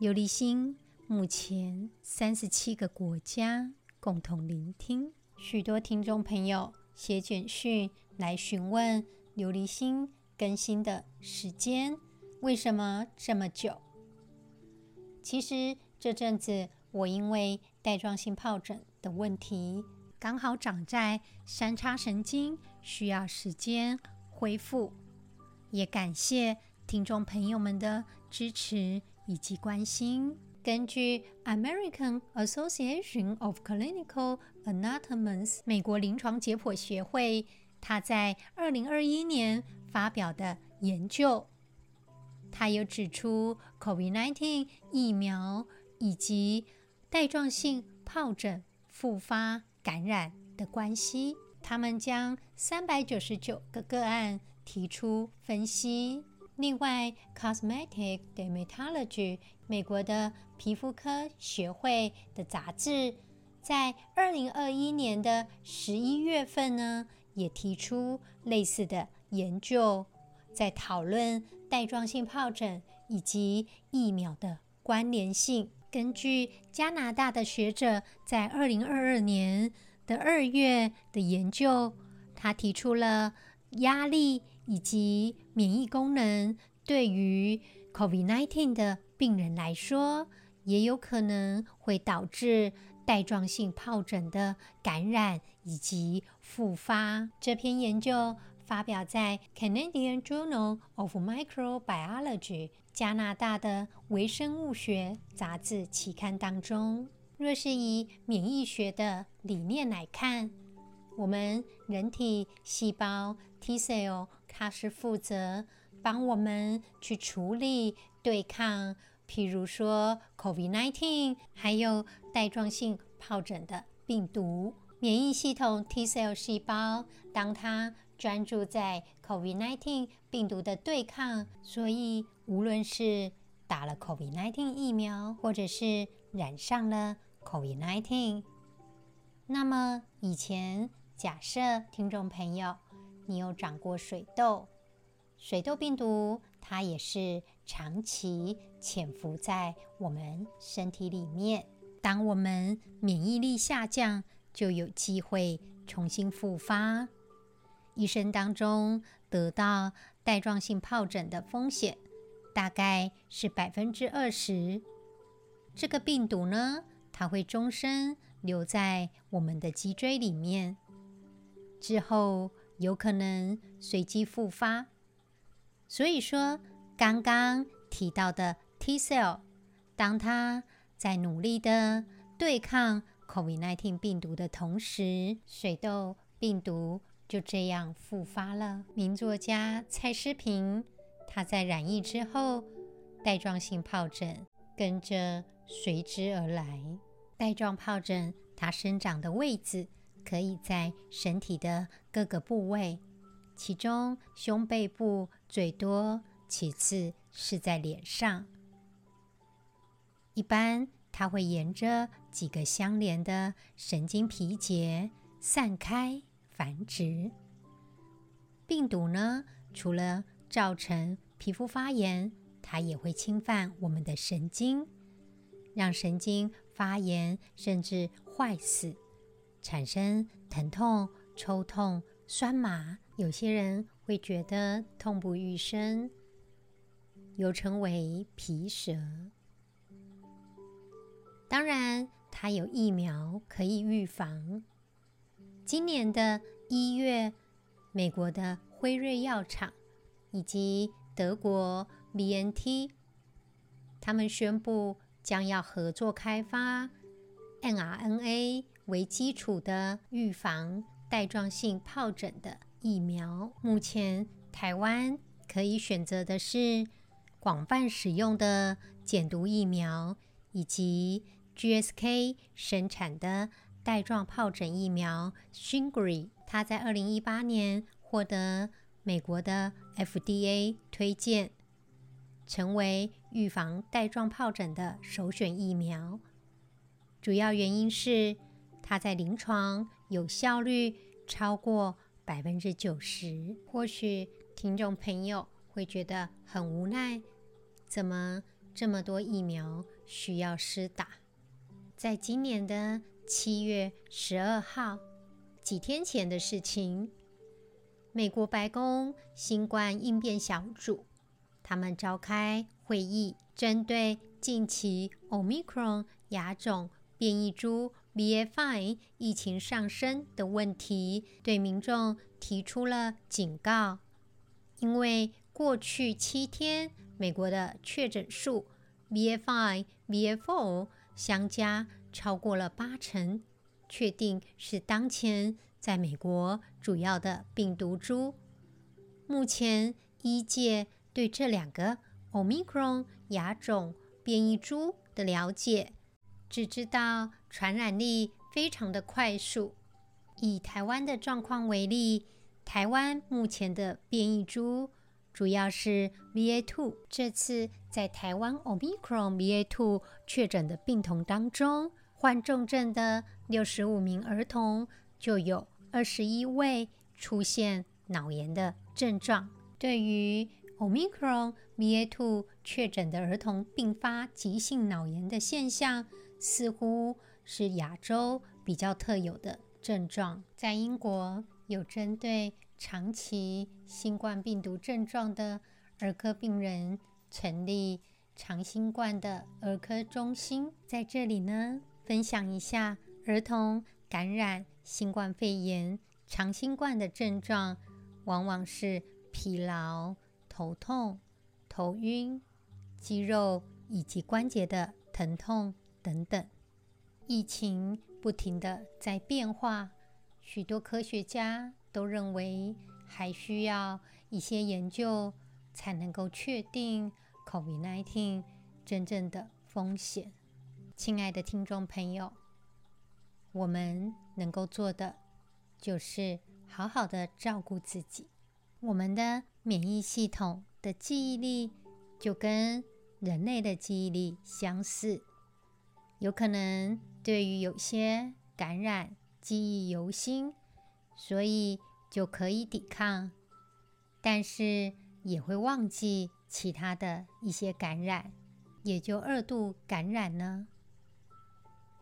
琉璃心目前三十七个国家共同聆听，许多听众朋友写简讯来询问琉璃心更新的时间为什么这么久？其实这阵子我因为带状性疱疹的问题，刚好长在三叉神经，需要时间恢复。也感谢听众朋友们的支持。以及关心。根据 American Association of Clinical Anatomists 美国临床解剖学会，他在二零二一年发表的研究，他有指出 COVID-19 疫苗以及带状性疱疹复发感染的关系。他们将三百九十九个个案提出分析。另外，Cosmetic Dermatology 美国的皮肤科学会的杂志，在二零二一年的十一月份呢，也提出类似的研究，在讨论带状性疱疹以及疫苗的关联性。根据加拿大的学者在二零二二年的二月的研究，他提出了压力。以及免疫功能对于 COVID-19 的病人来说，也有可能会导致带状性疱疹的感染以及复发。这篇研究发表在《Canadian Journal of Microbiology》加拿大的微生物学杂志期刊当中。若是以免疫学的理念来看，我们人体细胞 T cell。它是负责帮我们去处理、对抗，譬如说 COVID-19，还有带状性疱疹的病毒。免疫系统 T cell 细胞，当它专注在 COVID-19 病毒的对抗，所以无论是打了 COVID-19 疫苗，或者是染上了 COVID-19，那么以前假设听众朋友。你有长过水痘？水痘病毒它也是长期潜伏在我们身体里面。当我们免疫力下降，就有机会重新复发。一生当中得到带状性疱疹的风险大概是百分之二十。这个病毒呢，它会终身留在我们的脊椎里面，之后。有可能随机复发，所以说刚刚提到的 T cell，当它在努力的对抗 COVID-19 病毒的同时，水痘病毒就这样复发了。名作家蔡诗萍，他在染疫之后，带状性疱疹跟着随之而来。带状疱疹它生长的位置。可以在身体的各个部位，其中胸背部最多，其次是在脸上。一般它会沿着几个相连的神经皮节散开繁殖。病毒呢，除了造成皮肤发炎，它也会侵犯我们的神经，让神经发炎，甚至坏死。产生疼痛、抽痛、酸麻，有些人会觉得痛不欲生，又称为皮蛇。当然，它有疫苗可以预防。今年的一月，美国的辉瑞药厂以及德国 BNT，他们宣布将要合作开发 mRNA。为基础的预防带状性疱疹的疫苗，目前台湾可以选择的是广泛使用的减毒疫苗，以及 GSK 生产的带状疱疹疫苗 Shingri 它在二零一八年获得美国的 FDA 推荐，成为预防带状疱疹的首选疫苗。主要原因是它在临床有效率超过百分之九十。或许听众朋友会觉得很无奈，怎么这么多疫苗需要施打？在今年的七月十二号，几天前的事情，美国白宫新冠应变小组他们召开会议，针对近期 Omicron 亚种变异株 BA.5 疫情上升的问题，对民众提出了警告。因为过去七天，美国的确诊数 BA.5、BA.4 相加超过了八成，确定是当前在美国主要的病毒株。目前医界对这两个 Omicron 亚种变异株的了解，只知道传染力非常的快速。以台湾的状况为例。台湾目前的变异株主要是 BA.2。这次在台湾 Omicron BA.2 确诊的病童当中，患重症的六十五名儿童，就有二十一位出现脑炎的症状。对于 Omicron BA.2 确诊的儿童并发急性脑炎的现象，似乎是亚洲比较特有的症状。在英国，有针对长期新冠病毒症状的儿科病人成立长新冠的儿科中心，在这里呢，分享一下儿童感染新冠肺炎长新冠的症状，往往是疲劳、头痛、头晕、肌肉以及关节的疼痛等等。疫情不停的在变化。许多科学家都认为，还需要一些研究才能够确定 COVID-19 真正的风险。亲爱的听众朋友，我们能够做的就是好好的照顾自己。我们的免疫系统的记忆力就跟人类的记忆力相似，有可能对于有些感染，记忆犹新，所以就可以抵抗，但是也会忘记其他的一些感染，也就二度感染呢。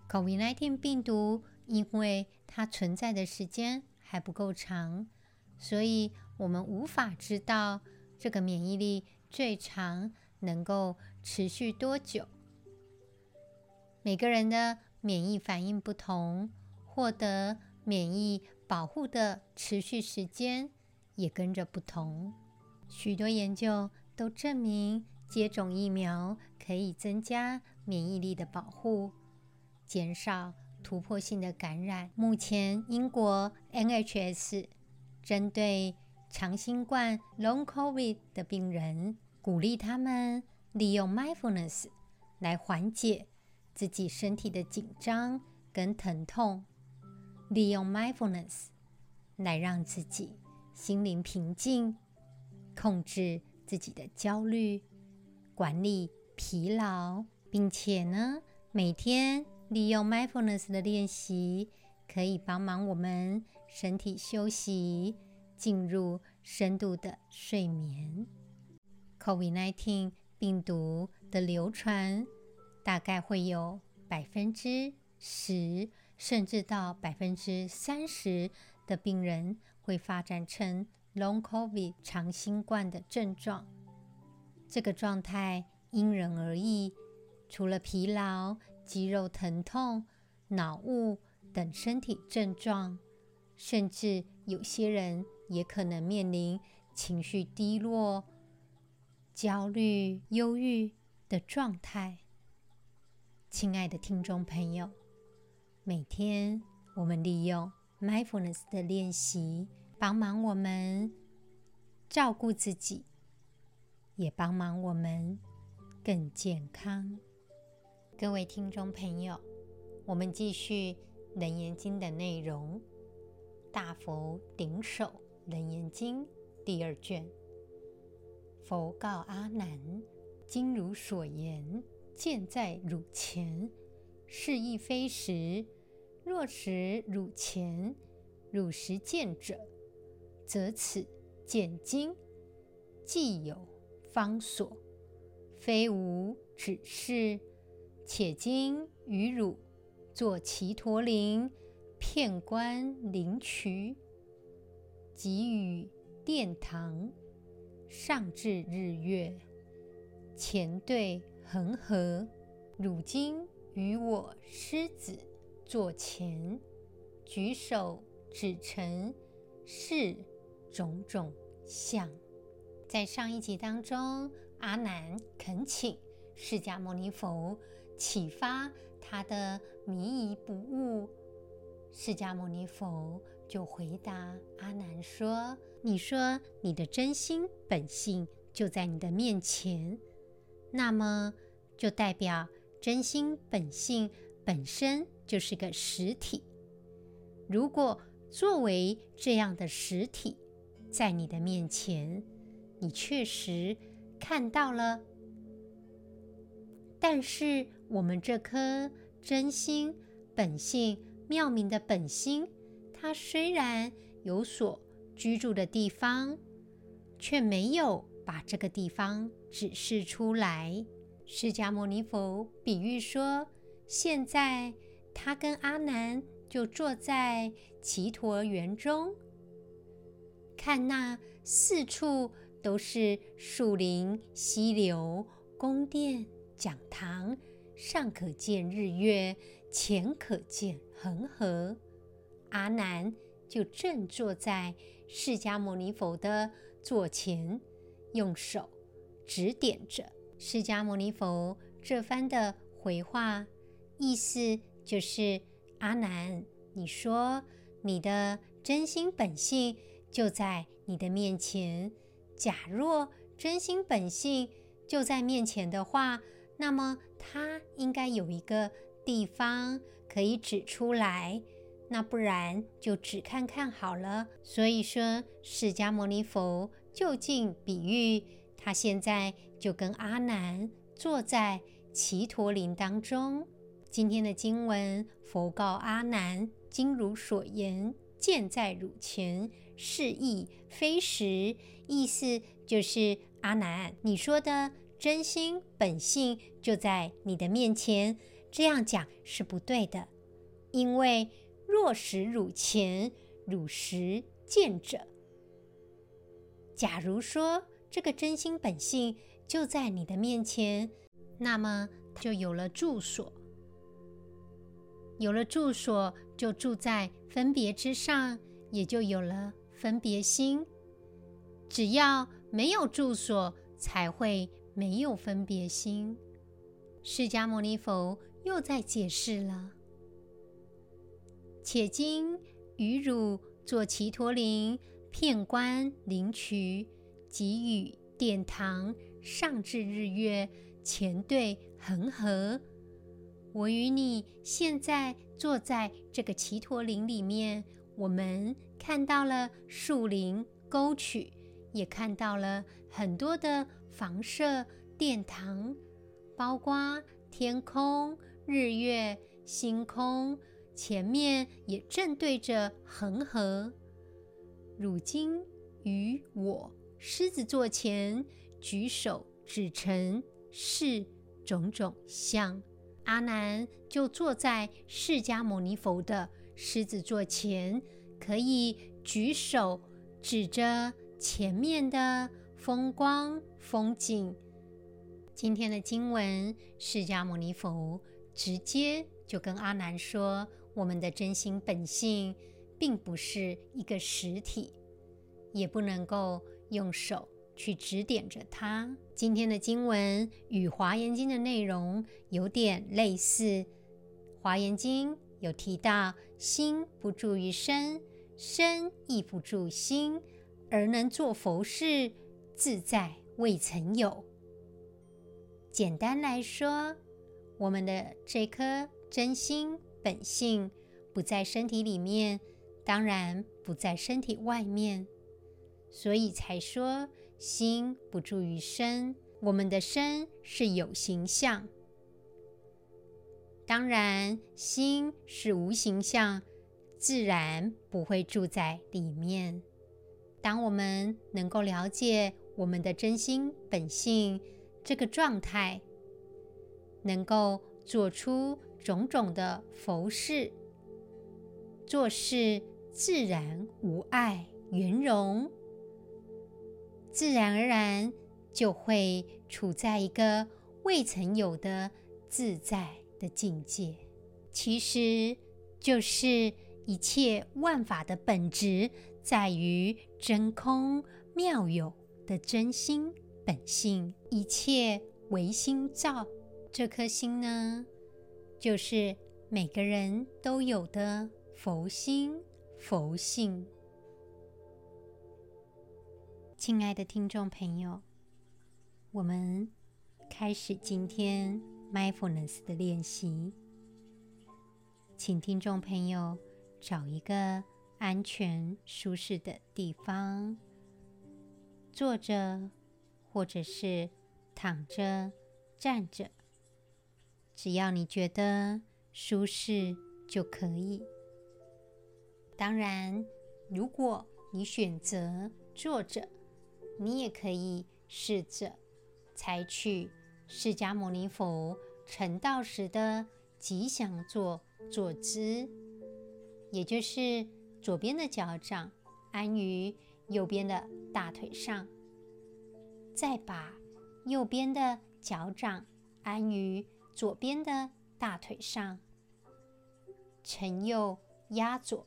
COVID-19 病毒因为它存在的时间还不够长，所以我们无法知道这个免疫力最长能够持续多久。每个人的免疫反应不同。获得免疫保护的持续时间也跟着不同。许多研究都证明，接种疫苗可以增加免疫力的保护，减少突破性的感染。目前，英国 NHS 针对长新冠 （Long COVID） 的病人，鼓励他们利用 mindfulness 来缓解自己身体的紧张跟疼痛。利用 mindfulness 来让自己心灵平静，控制自己的焦虑，管理疲劳，并且呢，每天利用 mindfulness 的练习，可以帮忙我们身体休息，进入深度的睡眠。COVID-19 病毒的流传大概会有百分之十。甚至到百分之三十的病人会发展成 Long COVID 长新冠的症状。这个状态因人而异，除了疲劳、肌肉疼痛、脑雾等身体症状，甚至有些人也可能面临情绪低落、焦虑、忧郁的状态。亲爱的听众朋友。每天，我们利用 mindfulness 的练习，帮忙我们照顾自己，也帮忙我们更健康。各位听众朋友，我们继续《楞严经》的内容，《大佛顶首楞严经》第二卷。佛告阿难：“今如所言，见在汝前，是亦非实。若使汝前，汝实见者，则此见经既有方所，非无只是。且今于汝作只陀林，遍观灵渠，给予殿堂，上至日月，前对恒河。汝今于我狮子座前，举手指陈是种种相。在上一集当中，阿难恳请释迦牟尼佛启发他的迷疑不悟。释迦牟尼佛就回答阿难说：“你说你的真心本性就在你的面前，那么就代表真心本性本身就是个实体。如果作为这样的实体在你的面前，你确实看到了，但是我们这颗真心本性妙明的本心，它虽然有所居住的地方，却没有把这个地方指示出来。释迦牟尼佛比喻说，现在他跟阿难就坐在只陀园中，看那四处。都是树林、溪流、宫殿、讲堂，上可见日月，前可见恒河。阿难就正坐在释迦牟尼佛的座前，用手指点着。释迦牟尼佛这番的回话，意思就是：阿难，你说你的真心本性就在你的面前。假若真心本性就在面前的话，那么它应该有一个地方可以指出来，那不然就只看看好了。所以说，释迦牟尼佛就近比喻，他现在就跟阿难坐在只陀林当中。今天的经文，佛告阿难：今如所言。见在汝前，是亦非实。意思就是阿难，你说的真心本性就在你的面前，这样讲是不对的。因为若实汝前，汝实见者。假如说这个真心本性就在你的面前，那么就有了住所。有了住所，就住在分别之上，也就有了分别心。只要没有住所，才会没有分别心。释迦牟尼佛又在解释了：且今于汝作其陀林，片观灵渠，给予殿堂，上至日月，前对恒河。我与你现在坐在这个奇陀林里面，我们看到了树林、沟渠，也看到了很多的房舍、殿堂，包括天空、日月、星空，前面也正对着恒河。汝今于我狮子座前，举手指陈是种种相。阿难就坐在释迦牟尼佛的狮子座前，可以举手指着前面的风光风景。今天的经文，释迦牟尼佛直接就跟阿难说：“我们的真心本性并不是一个实体，也不能够用手。”去指点着它。今天的经文与《华严经》的内容有点类似，《华严经》有提到心不住于身，身亦不住心，而能做佛事，自在未曾有。简单来说，我们的这颗真心本性不在身体里面，当然不在身体外面，所以才说心不住于身。我们的身是有形象，当然心是无形象，自然不会住在里面。当我们能够了解我们的真心本性这个状态，能够做出种种的佛事，做事自然无碍圆融，自然而然。就会处在一个未曾有的自在的境界，其实就是一切万法的本质，在于真空妙有的真心本性，一切唯心造。这颗心呢，就是每个人都有的佛心、佛性。亲爱的听众朋友。我们开始今天 mindfulness 的练习，请听众朋友找一个安全舒适的地方，坐着或者是躺着、站着，只要你觉得舒适就可以。当然，如果你选择坐着，你也可以试着。采取释迦牟尼佛成道时的吉祥坐坐姿，也就是左边的脚掌安于右边的大腿上，再把右边的脚掌安于左边的大腿上，承右压左。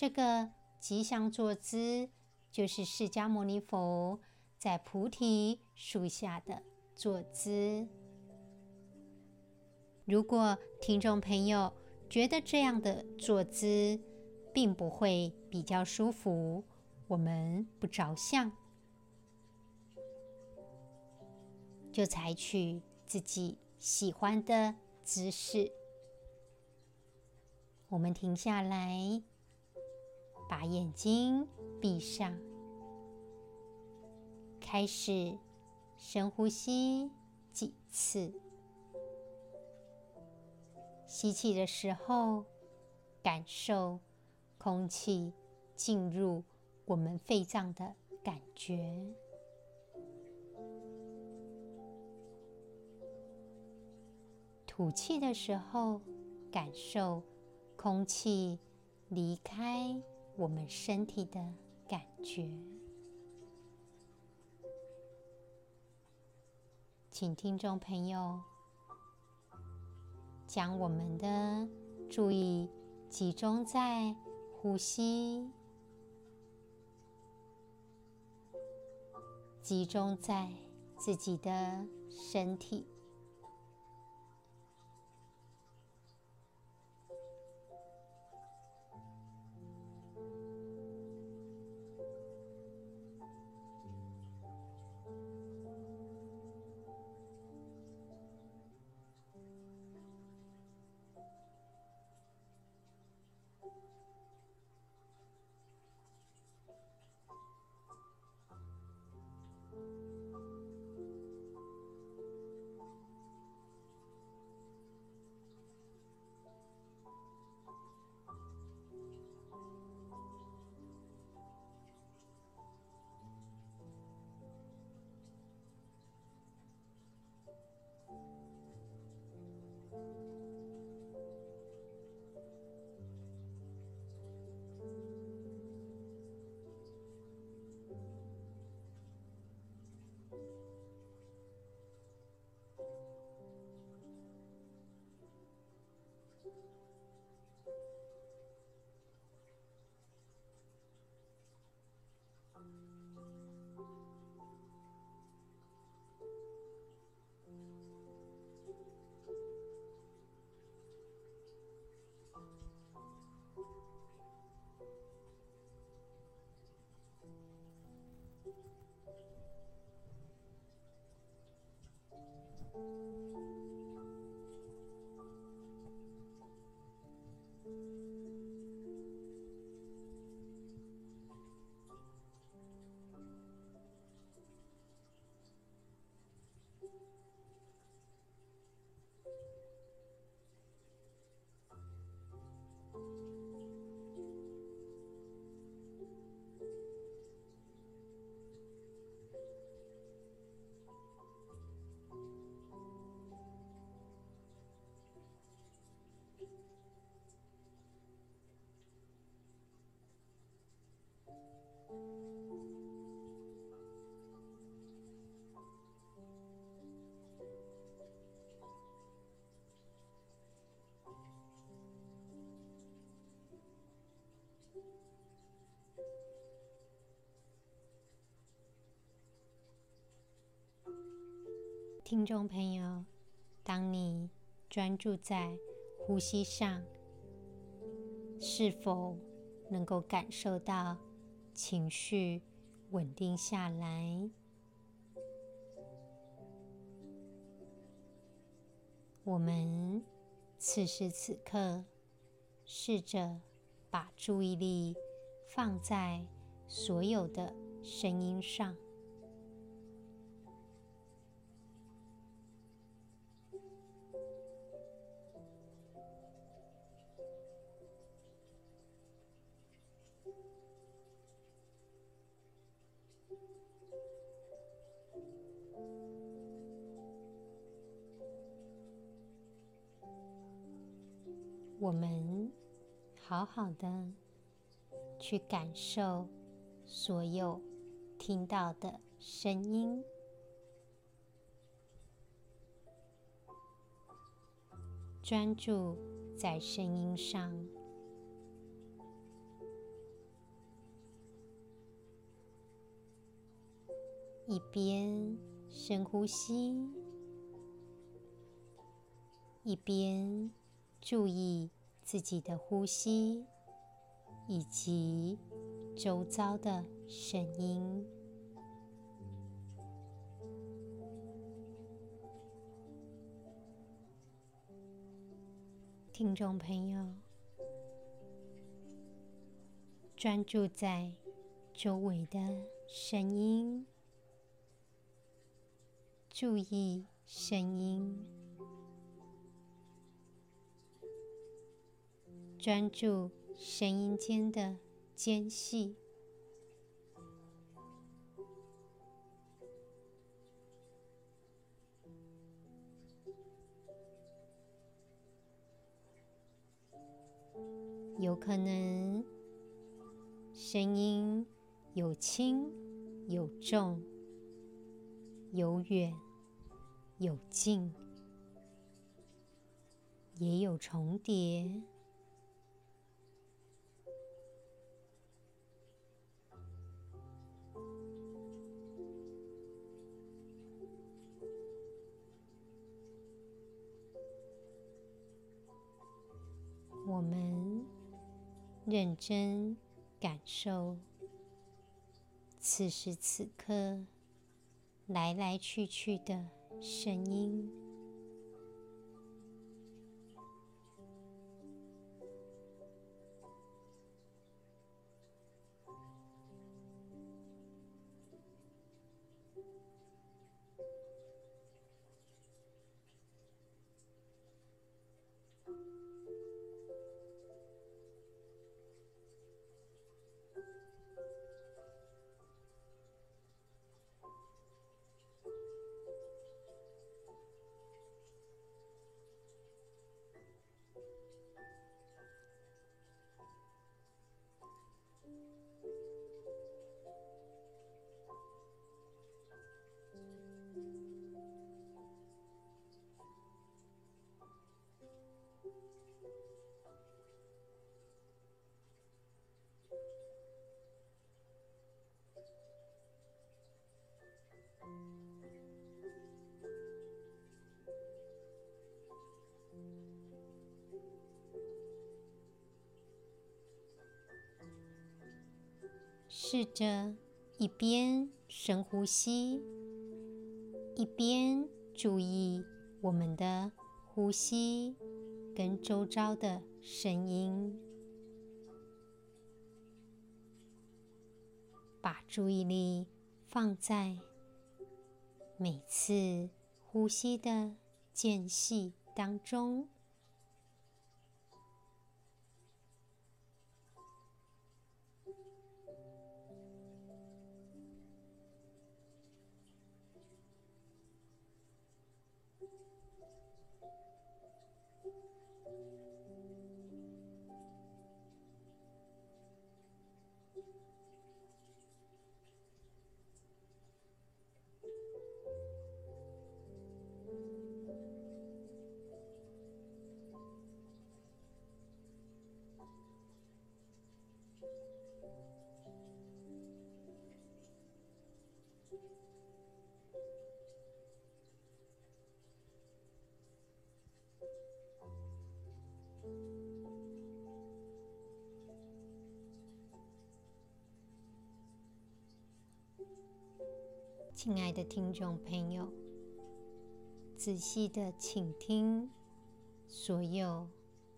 这个吉祥坐姿就是释迦牟尼佛。在菩提树下的坐姿。如果听众朋友觉得这样的坐姿并不会比较舒服，我们不着相，就采取自己喜欢的姿势。我们停下来，把眼睛闭上。开始深呼吸几次。吸气的时候，感受空气进入我们肺脏的感觉。吐气的时候，感受空气离开我们身体的感觉。请听众朋友将我们的注意集中在呼吸，集中在自己的身体。Thank you. 听众朋友，当你专注在呼吸上，是否能够感受到情绪稳定下来？我们此时此刻，试着把注意力放在所有的声音上。好的去感受所有听到的声音，专注在声音上，一边深呼吸，一边。注意自己的呼吸，以及周遭的声音。听众朋友，专注在周围的声音，注意声音。专注声音间的间隙，有可能声音有轻有重，有远有近，也有重叠。认真感受此时此刻来来去去的声音。试着一边深呼吸，一边注意我们的呼吸跟周遭的声音，把注意力放在每次呼吸的间隙当中。亲爱的听众朋友，仔细的倾听所有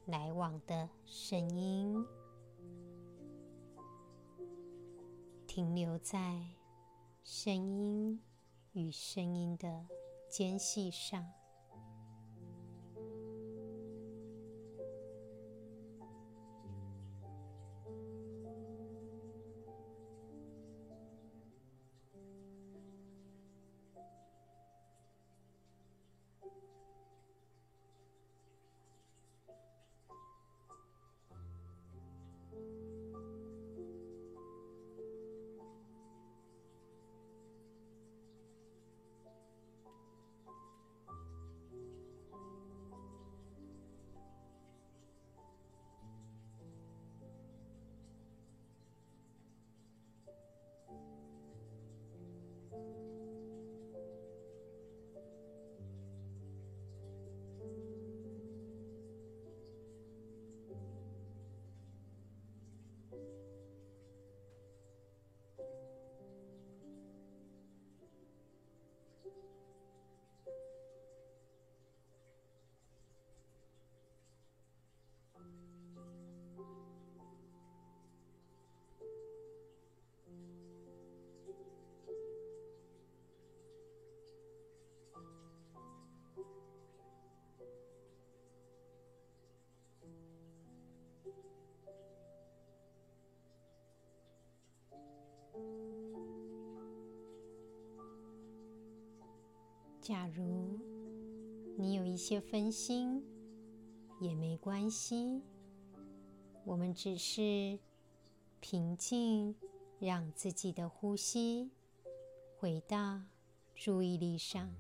来往的声音，停留在声音与声音的间隙上。假如你有一些分心，也没关系。我们只是平静，让自己的呼吸回到注意力上。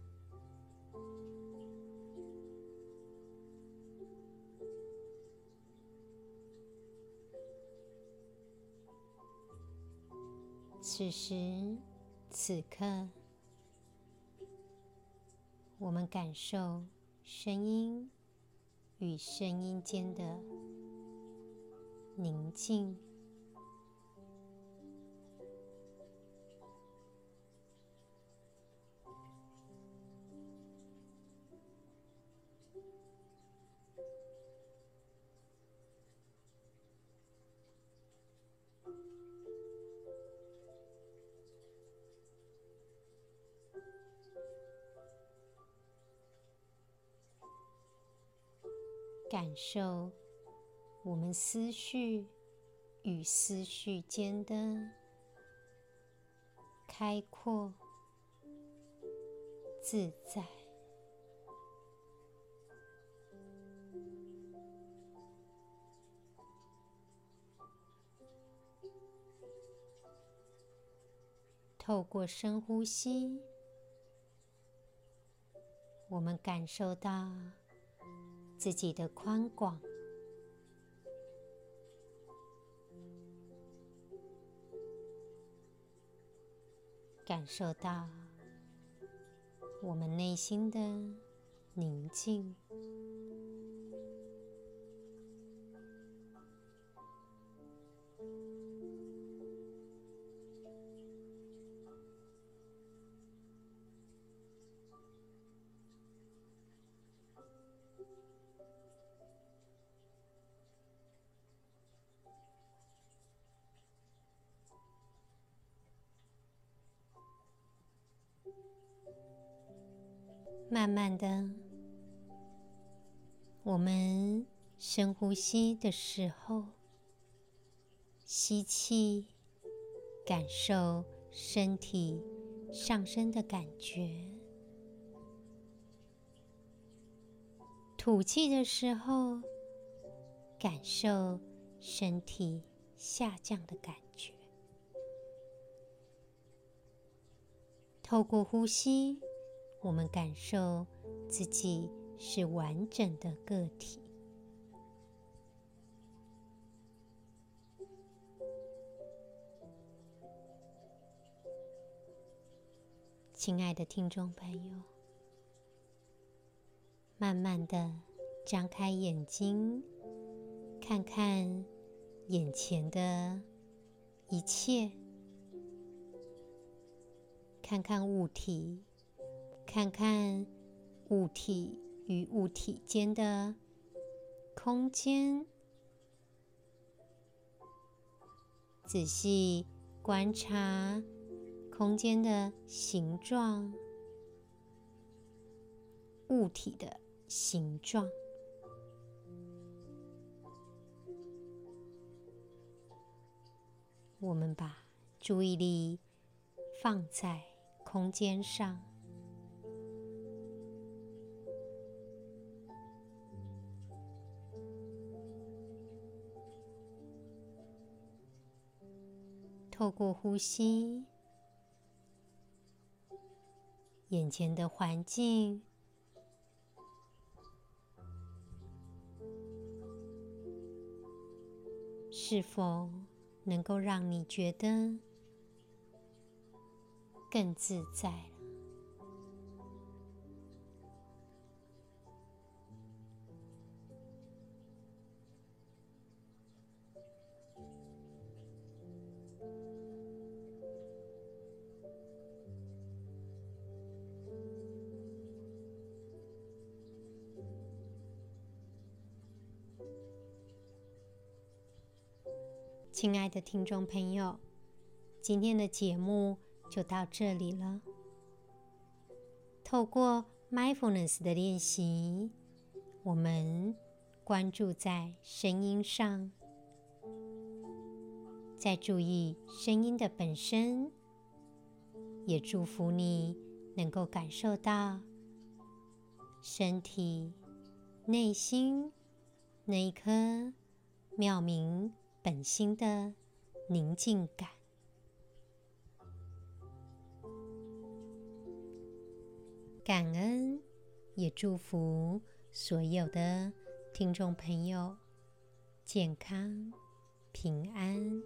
此时此刻。我们感受声音与声音间的宁静，感受我们思绪与思绪间的开阔、自在。透过深呼吸，我们感受到。自己的宽广，感受到我们内心的宁静。慢慢的，我们深呼吸的时候，吸气，感受身体上升的感觉；吐气的时候，感受身体下降的感觉。透过呼吸，我们感受自己是完整的个体。亲爱的听众朋友，慢慢的张开眼睛，看看眼前的一切，看看物体。看看物体与物体间的空间，仔细观察空间的形状、物体的形状。我们把注意力放在空间上。透过呼吸，眼前的环境是否能够让你觉得更自在？亲爱的听众朋友，今天的节目就到这里了。透过 Mindfulness 的练习，我们关注在声音上，在注意声音的本身，也祝福你能够感受到身体、内心那一颗妙明本心的宁静感，感恩，也祝福所有的听众朋友健康平安。